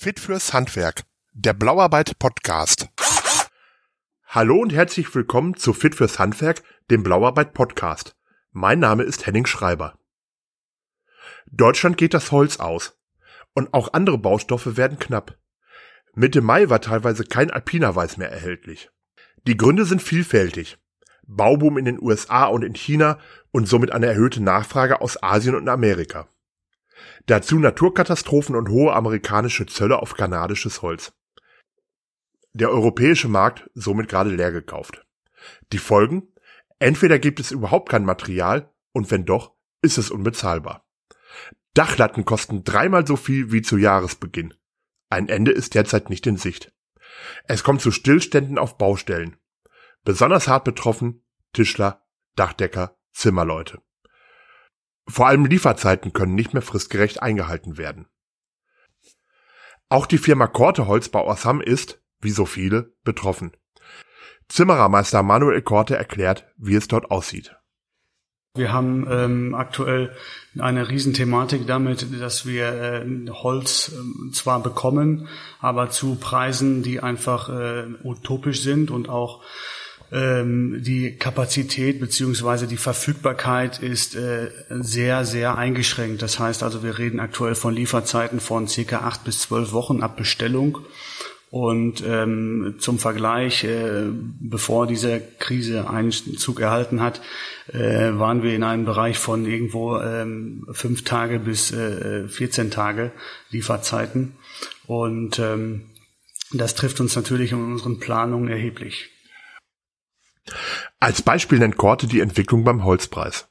Fit fürs Handwerk, der Blauarbeit Podcast. Hallo und herzlich willkommen zu Fit fürs Handwerk, dem Blauarbeit Podcast. Mein Name ist Henning Schreiber. Deutschland geht das Holz aus. Und auch andere Baustoffe werden knapp. Mitte Mai war teilweise kein Alpinerweiß mehr erhältlich. Die Gründe sind vielfältig. Bauboom in den USA und in China und somit eine erhöhte Nachfrage aus Asien und Amerika. Dazu Naturkatastrophen und hohe amerikanische Zölle auf kanadisches Holz. Der europäische Markt somit gerade leer gekauft. Die Folgen? Entweder gibt es überhaupt kein Material und wenn doch, ist es unbezahlbar. Dachlatten kosten dreimal so viel wie zu Jahresbeginn. Ein Ende ist derzeit nicht in Sicht. Es kommt zu Stillständen auf Baustellen. Besonders hart betroffen Tischler, Dachdecker, Zimmerleute. Vor allem Lieferzeiten können nicht mehr fristgerecht eingehalten werden. Auch die Firma Korte Holzbau aus Hamm ist, wie so viele, betroffen. Zimmerermeister Manuel Korte erklärt, wie es dort aussieht. Wir haben ähm, aktuell eine Riesenthematik damit, dass wir äh, Holz äh, zwar bekommen, aber zu Preisen, die einfach äh, utopisch sind und auch ähm, die Kapazität beziehungsweise die Verfügbarkeit ist äh, sehr, sehr eingeschränkt. Das heißt also, wir reden aktuell von Lieferzeiten von circa acht bis zwölf Wochen ab Bestellung. Und ähm, zum Vergleich, äh, bevor diese Krise Einzug erhalten hat, äh, waren wir in einem Bereich von irgendwo ähm, fünf Tage bis äh, 14 Tage Lieferzeiten. Und ähm, das trifft uns natürlich in unseren Planungen erheblich. Als Beispiel nennt Korte die Entwicklung beim Holzpreis.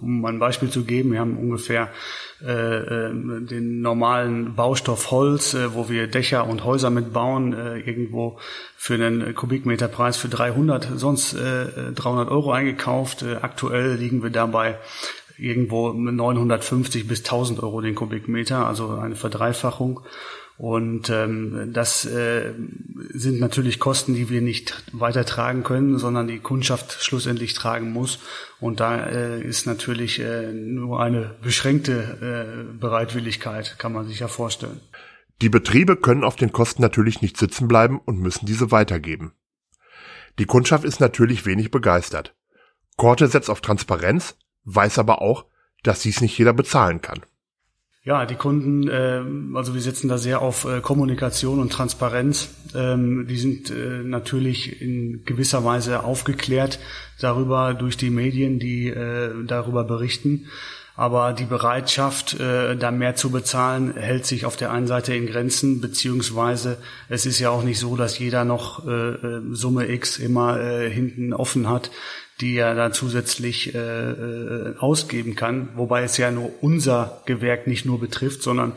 Um ein Beispiel zu geben, wir haben ungefähr äh, äh, den normalen Baustoff Holz, äh, wo wir Dächer und Häuser mitbauen, äh, irgendwo für einen Kubikmeterpreis für 300, sonst äh, 300 Euro eingekauft. Äh, aktuell liegen wir dabei irgendwo 950 bis 1000 Euro den Kubikmeter, also eine Verdreifachung. Und ähm, das äh, sind natürlich Kosten, die wir nicht weiter tragen können, sondern die Kundschaft schlussendlich tragen muss. Und da äh, ist natürlich äh, nur eine beschränkte äh, Bereitwilligkeit, kann man sich ja vorstellen. Die Betriebe können auf den Kosten natürlich nicht sitzen bleiben und müssen diese weitergeben. Die Kundschaft ist natürlich wenig begeistert. Korte setzt auf Transparenz, weiß aber auch, dass dies nicht jeder bezahlen kann. Ja, die Kunden, äh, also wir setzen da sehr auf äh, Kommunikation und Transparenz. Ähm, die sind äh, natürlich in gewisser Weise aufgeklärt darüber durch die Medien, die äh, darüber berichten. Aber die Bereitschaft, äh, da mehr zu bezahlen, hält sich auf der einen Seite in Grenzen, beziehungsweise es ist ja auch nicht so, dass jeder noch äh, äh Summe X immer äh, hinten offen hat die er da zusätzlich äh, äh, ausgeben kann, wobei es ja nur unser Gewerk nicht nur betrifft, sondern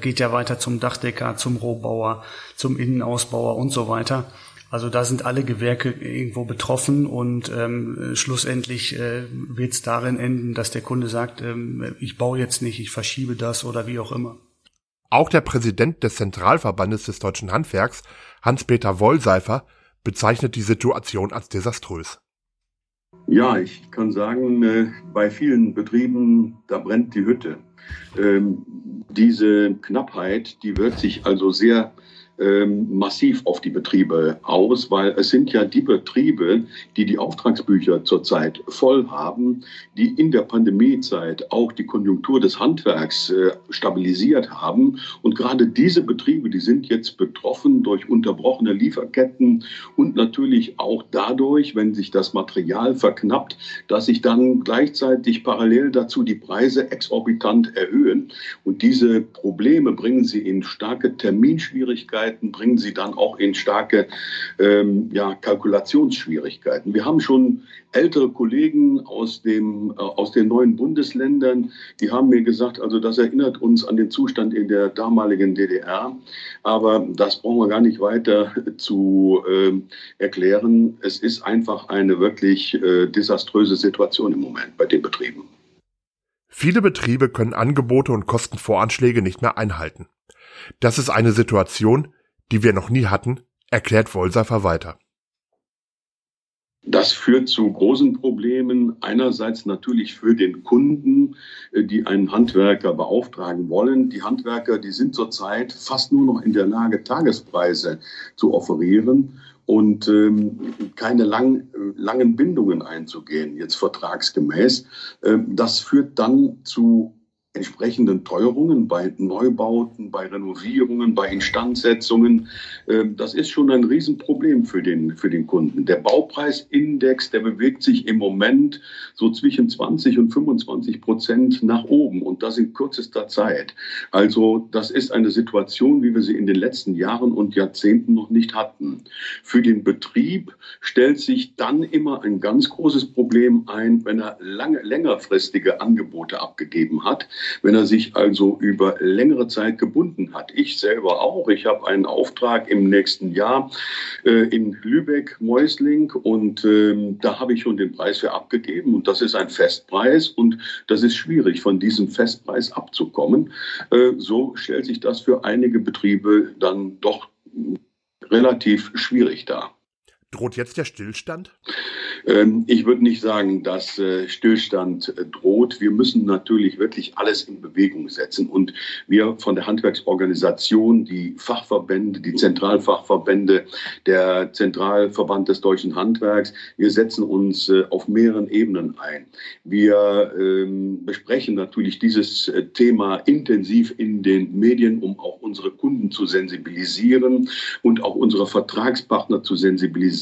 geht ja weiter zum Dachdecker, zum Rohbauer, zum Innenausbauer und so weiter. Also da sind alle Gewerke irgendwo betroffen und ähm, schlussendlich äh, wird es darin enden, dass der Kunde sagt, ähm, ich baue jetzt nicht, ich verschiebe das oder wie auch immer. Auch der Präsident des Zentralverbandes des deutschen Handwerks, Hans-Peter Wollseifer, bezeichnet die Situation als desaströs. Ja, ich kann sagen, äh, bei vielen Betrieben, da brennt die Hütte. Ähm, diese Knappheit, die wirkt sich also sehr massiv auf die Betriebe aus, weil es sind ja die Betriebe, die die Auftragsbücher zurzeit voll haben, die in der Pandemiezeit auch die Konjunktur des Handwerks äh, stabilisiert haben. Und gerade diese Betriebe, die sind jetzt betroffen durch unterbrochene Lieferketten und natürlich auch dadurch, wenn sich das Material verknappt, dass sich dann gleichzeitig parallel dazu die Preise exorbitant erhöhen. Und diese Probleme bringen sie in starke Terminschwierigkeiten Schwierigkeiten bringen sie dann auch in starke ähm, ja, Kalkulationsschwierigkeiten. Wir haben schon ältere Kollegen aus, dem, äh, aus den neuen Bundesländern, die haben mir gesagt, also das erinnert uns an den Zustand in der damaligen DDR. Aber das brauchen wir gar nicht weiter zu äh, erklären. Es ist einfach eine wirklich äh, desaströse Situation im Moment bei den Betrieben. Viele Betriebe können Angebote und Kostenvoranschläge nicht mehr einhalten. Das ist eine Situation, die wir noch nie hatten, erklärt Wollseifer weiter. Das führt zu großen Problemen. Einerseits natürlich für den Kunden, äh, die einen Handwerker beauftragen wollen. Die Handwerker, die sind zurzeit fast nur noch in der Lage, Tagespreise zu offerieren und ähm, keine lang, langen Bindungen einzugehen, jetzt vertragsgemäß. Ähm, das führt dann zu entsprechenden Teuerungen bei Neubauten, bei Renovierungen, bei Instandsetzungen. Ähm, das ist schon ein Riesenproblem für den, für den Kunden. Der Baupreisindex, der bewegt sich im Moment so zwischen 20 und 25 Prozent nach oben und das in kürzester Zeit. Also das ist eine Situation, wie wir sie in den letzten Jahren und Jahrzehnten noch nicht hatten. Für den Betrieb stellt sich dann immer ein ganz großes Problem ein, wenn er lange, längerfristige Angebote abgegeben hat wenn er sich also über längere Zeit gebunden hat. Ich selber auch. Ich habe einen Auftrag im nächsten Jahr äh, in Lübeck, Mäusling und äh, da habe ich schon den Preis für abgegeben und das ist ein Festpreis und das ist schwierig, von diesem Festpreis abzukommen. Äh, so stellt sich das für einige Betriebe dann doch relativ schwierig dar. Droht jetzt der Stillstand? Ähm, ich würde nicht sagen, dass äh, Stillstand äh, droht. Wir müssen natürlich wirklich alles in Bewegung setzen. Und wir von der Handwerksorganisation, die Fachverbände, die Zentralfachverbände, der Zentralverband des deutschen Handwerks, wir setzen uns äh, auf mehreren Ebenen ein. Wir ähm, besprechen natürlich dieses Thema intensiv in den Medien, um auch unsere Kunden zu sensibilisieren und auch unsere Vertragspartner zu sensibilisieren.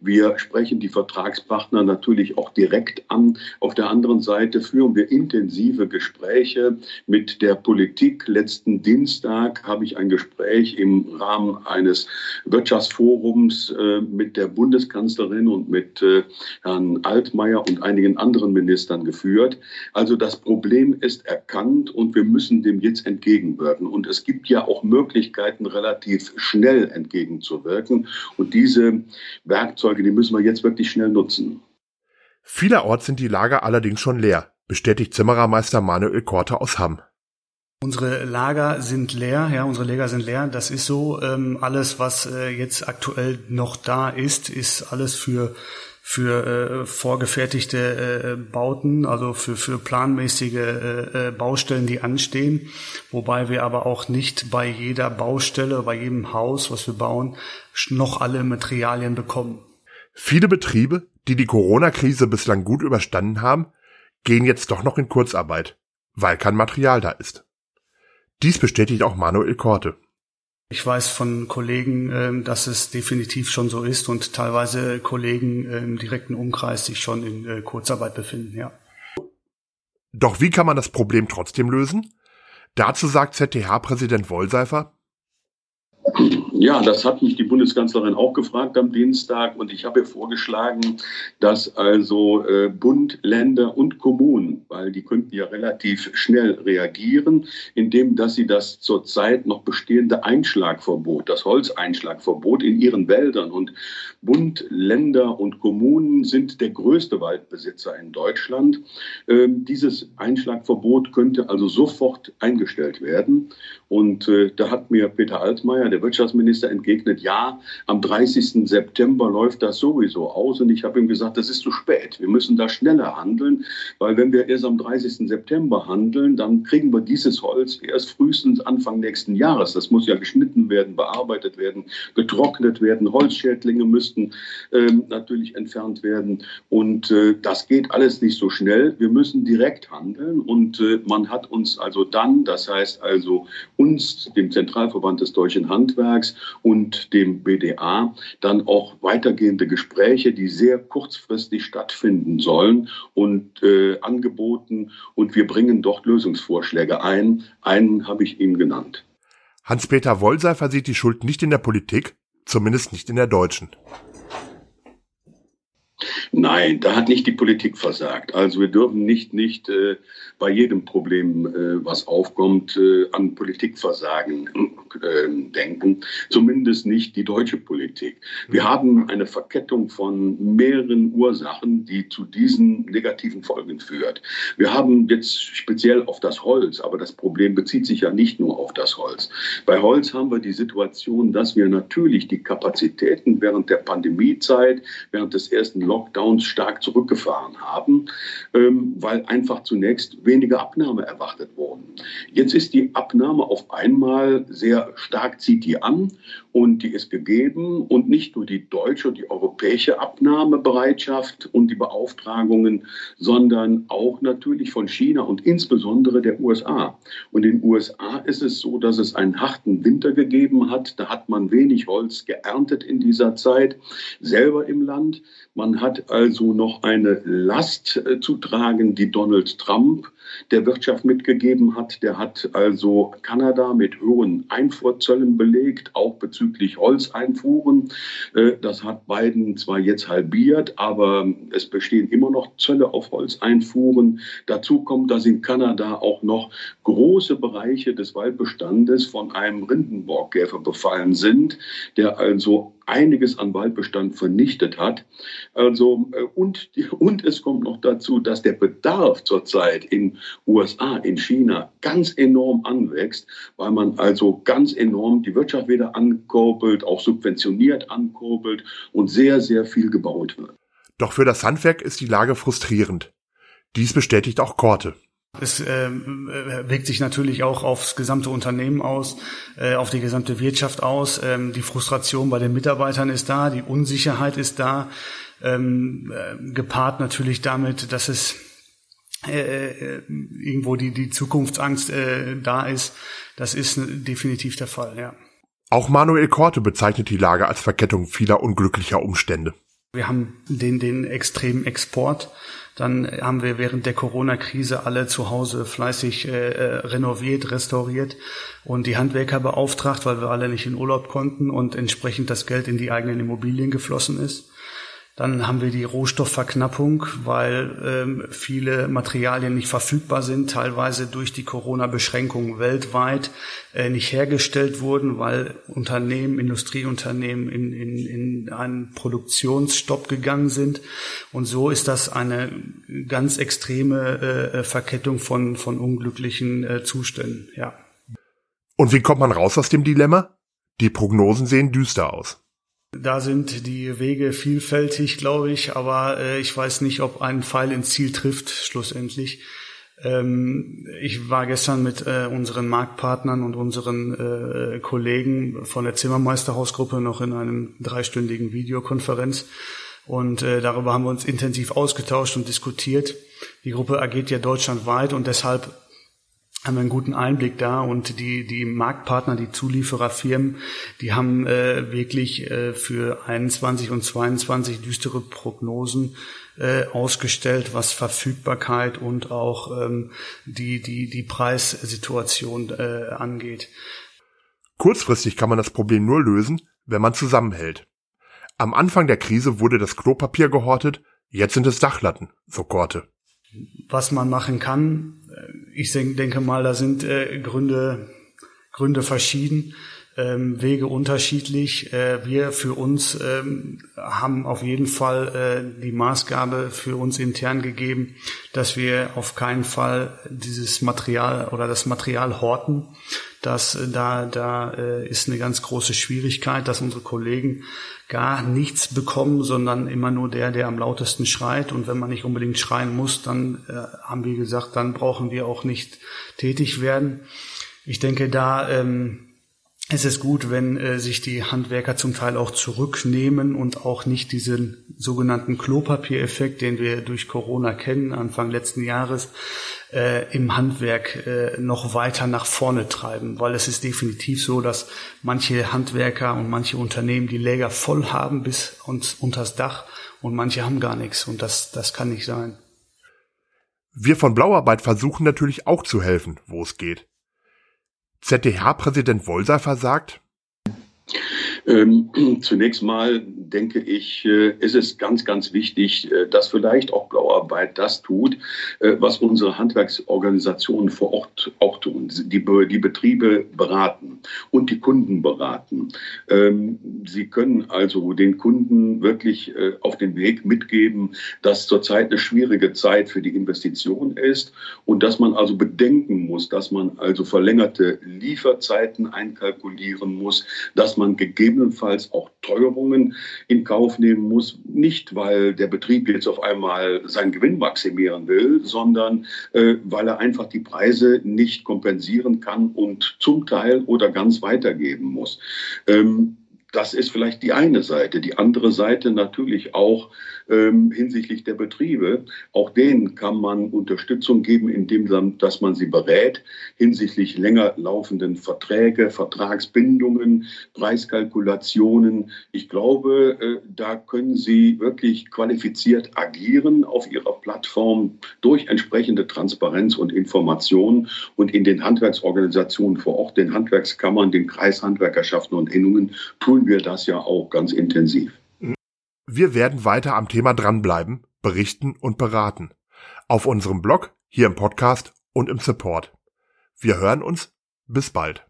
Wir sprechen die Vertragspartner natürlich auch direkt an. Auf der anderen Seite führen wir intensive Gespräche mit der Politik. Letzten Dienstag habe ich ein Gespräch im Rahmen eines Wirtschaftsforums äh, mit der Bundeskanzlerin und mit äh, Herrn Altmaier und einigen anderen Ministern geführt. Also das Problem ist erkannt und wir müssen dem jetzt entgegenwirken. Und es gibt ja auch Möglichkeiten, relativ schnell entgegenzuwirken. Und diese Werkzeuge, die müssen wir jetzt wirklich schnell nutzen. Vielerorts sind die Lager allerdings schon leer, bestätigt Zimmerermeister Manuel Korte aus Hamm. Unsere Lager sind leer, ja, unsere Lager sind leer. Das ist so. Ähm, alles, was äh, jetzt aktuell noch da ist, ist alles für für äh, vorgefertigte äh, Bauten, also für für planmäßige äh, äh Baustellen, die anstehen. Wobei wir aber auch nicht bei jeder Baustelle, bei jedem Haus, was wir bauen, noch alle Materialien bekommen. Viele Betriebe, die die Corona-Krise bislang gut überstanden haben, gehen jetzt doch noch in Kurzarbeit, weil kein Material da ist. Dies bestätigt auch Manuel Korte. Ich weiß von Kollegen, ähm, dass es definitiv schon so ist und teilweise Kollegen im direkten Umkreis sich schon in äh, Kurzarbeit befinden, ja. Doch wie kann man das Problem trotzdem lösen? Dazu sagt ZTH-Präsident Wollseifer, ja, das hat mich Bundeskanzlerin auch gefragt am Dienstag. Und ich habe ihr vorgeschlagen, dass also äh, Bund, Länder und Kommunen, weil die könnten ja relativ schnell reagieren, indem dass sie das zurzeit noch bestehende Einschlagverbot, das Holzeinschlagverbot in ihren Wäldern. Und Bund, Länder und Kommunen sind der größte Waldbesitzer in Deutschland. Ähm, dieses Einschlagverbot könnte also sofort eingestellt werden. Und äh, da hat mir Peter Altmaier, der Wirtschaftsminister, entgegnet, ja, am 30. September läuft das sowieso aus. Und ich habe ihm gesagt, das ist zu spät. Wir müssen da schneller handeln, weil wenn wir erst am 30. September handeln, dann kriegen wir dieses Holz erst frühestens Anfang nächsten Jahres. Das muss ja geschnitten werden, bearbeitet werden, getrocknet werden. Holzschädlinge müssten ähm, natürlich entfernt werden. Und äh, das geht alles nicht so schnell. Wir müssen direkt handeln. Und äh, man hat uns also dann, das heißt also uns, dem Zentralverband des deutschen Handwerks und dem BDA, dann auch weitergehende Gespräche, die sehr kurzfristig stattfinden sollen und äh, angeboten. Und wir bringen dort Lösungsvorschläge ein. Einen habe ich Ihnen genannt. Hans-Peter Wollseifer sieht die Schuld nicht in der Politik, zumindest nicht in der deutschen. Nein, da hat nicht die Politik versagt. Also wir dürfen nicht, nicht äh, bei jedem Problem, äh, was aufkommt, äh, an Politikversagen äh, denken. Zumindest nicht die deutsche Politik. Wir haben eine Verkettung von mehreren Ursachen, die zu diesen negativen Folgen führt. Wir haben jetzt speziell auf das Holz, aber das Problem bezieht sich ja nicht nur auf das Holz. Bei Holz haben wir die Situation, dass wir natürlich die Kapazitäten während der Pandemiezeit, während des ersten Lockdowns stark zurückgefahren haben, ähm, weil einfach zunächst weniger Abnahme erwartet wurden. Jetzt ist die Abnahme auf einmal sehr stark, zieht die an und die ist gegeben und nicht nur die deutsche und die europäische Abnahmebereitschaft und die Beauftragungen, sondern auch natürlich von China und insbesondere der USA. Und in den USA ist es so, dass es einen harten Winter gegeben hat. Da hat man wenig Holz geerntet in dieser Zeit selber im Land. Man hat also noch eine Last äh, zu tragen, die Donald Trump der Wirtschaft mitgegeben hat. Der hat also Kanada mit hohen Einfuhrzöllen belegt, auch bezüglich Holzeinfuhren. Äh, das hat Biden zwar jetzt halbiert, aber es bestehen immer noch Zölle auf Holzeinfuhren. Dazu kommt, dass in Kanada auch noch große Bereiche des Waldbestandes von einem Rindenborgkäfer befallen sind, der also einiges an Waldbestand vernichtet hat. Also, äh, und, und es kommt noch dazu, dass der Bedarf zurzeit in USA, in China ganz enorm anwächst, weil man also ganz enorm die Wirtschaft wieder ankurbelt, auch subventioniert ankurbelt und sehr, sehr viel gebaut wird. Doch für das Handwerk ist die Lage frustrierend. Dies bestätigt auch Korte. Es äh, wirkt sich natürlich auch aufs gesamte Unternehmen aus, äh, auf die gesamte Wirtschaft aus. Ähm, die Frustration bei den Mitarbeitern ist da, die Unsicherheit ist da, ähm, äh, gepaart natürlich damit, dass es äh, äh, irgendwo die, die Zukunftsangst äh, da ist. Das ist definitiv der Fall, ja. Auch Manuel Korte bezeichnet die Lage als Verkettung vieler unglücklicher Umstände. Wir haben den, den extremen Export dann haben wir während der Corona-Krise alle zu Hause fleißig äh, äh, renoviert, restauriert und die Handwerker beauftragt, weil wir alle nicht in Urlaub konnten und entsprechend das Geld in die eigenen Immobilien geflossen ist. Dann haben wir die Rohstoffverknappung, weil ähm, viele Materialien nicht verfügbar sind, teilweise durch die Corona-Beschränkungen weltweit äh, nicht hergestellt wurden, weil Unternehmen, Industrieunternehmen in, in, in einen Produktionsstopp gegangen sind. Und so ist das eine ganz extreme äh, Verkettung von, von unglücklichen äh, Zuständen, ja. Und wie kommt man raus aus dem Dilemma? Die Prognosen sehen düster aus. Da sind die Wege vielfältig, glaube ich, aber äh, ich weiß nicht, ob ein Pfeil ins Ziel trifft, schlussendlich. Ähm, ich war gestern mit äh, unseren Marktpartnern und unseren äh, Kollegen von der Zimmermeisterhausgruppe noch in einem dreistündigen Videokonferenz und äh, darüber haben wir uns intensiv ausgetauscht und diskutiert. Die Gruppe agiert ja deutschlandweit und deshalb haben wir einen guten Einblick da und die, die Marktpartner, die Zuliefererfirmen, die haben äh, wirklich äh, für 21 und 22 düstere Prognosen äh, ausgestellt, was Verfügbarkeit und auch ähm, die, die, die Preissituation äh, angeht. Kurzfristig kann man das Problem nur lösen, wenn man zusammenhält. Am Anfang der Krise wurde das Klopapier gehortet, jetzt sind es Dachlatten, so Korte was man machen kann. Ich denke mal, da sind äh, Gründe, Gründe verschieden, ähm, Wege unterschiedlich. Äh, wir für uns ähm, haben auf jeden Fall äh, die Maßgabe für uns intern gegeben, dass wir auf keinen Fall dieses Material oder das Material horten. Das, da, da ist eine ganz große Schwierigkeit, dass unsere Kollegen gar nichts bekommen, sondern immer nur der, der am lautesten schreit. Und wenn man nicht unbedingt schreien muss, dann äh, haben wir gesagt, dann brauchen wir auch nicht tätig werden. Ich denke, da ähm, es ist gut, wenn äh, sich die Handwerker zum Teil auch zurücknehmen und auch nicht diesen sogenannten Klopapiereffekt, den wir durch Corona kennen, Anfang letzten Jahres, äh, im Handwerk äh, noch weiter nach vorne treiben. Weil es ist definitiv so, dass manche Handwerker und manche Unternehmen die Läger voll haben bis uns unters Dach und manche haben gar nichts. Und das, das kann nicht sein. Wir von Blauarbeit versuchen natürlich auch zu helfen, wo es geht. ZDH-Präsident Wollseifer sagt, Ähm, zunächst mal denke ich, äh, ist es ganz, ganz wichtig, äh, dass vielleicht auch Blauarbeit das tut, äh, was unsere Handwerksorganisationen vor Ort auch tun. Die, die Betriebe beraten und die Kunden beraten. Ähm, sie können also den Kunden wirklich auf den Weg mitgeben, dass zurzeit eine schwierige Zeit für die Investition ist und dass man also bedenken muss, dass man also verlängerte Lieferzeiten einkalkulieren muss, dass man gegebenenfalls auch Teuerungen in Kauf nehmen muss, nicht weil der Betrieb jetzt auf einmal seinen Gewinn maximieren will, sondern äh, weil er einfach die Preise nicht kompensieren kann und zum Teil oder ganz weitergeben muss. Ähm, das ist vielleicht die eine Seite. Die andere Seite natürlich auch ähm, hinsichtlich der Betriebe. Auch denen kann man Unterstützung geben, indem dass man sie berät hinsichtlich länger laufenden Verträge, Vertragsbindungen, Preiskalkulationen. Ich glaube, äh, da können Sie wirklich qualifiziert agieren auf Ihrer Plattform durch entsprechende Transparenz und Information und in den Handwerksorganisationen vor Ort, den Handwerkskammern, den Kreishandwerkerschaften und Innungen tun wir das ja auch ganz intensiv. Wir werden weiter am Thema dranbleiben, berichten und beraten. Auf unserem Blog, hier im Podcast und im Support. Wir hören uns. Bis bald.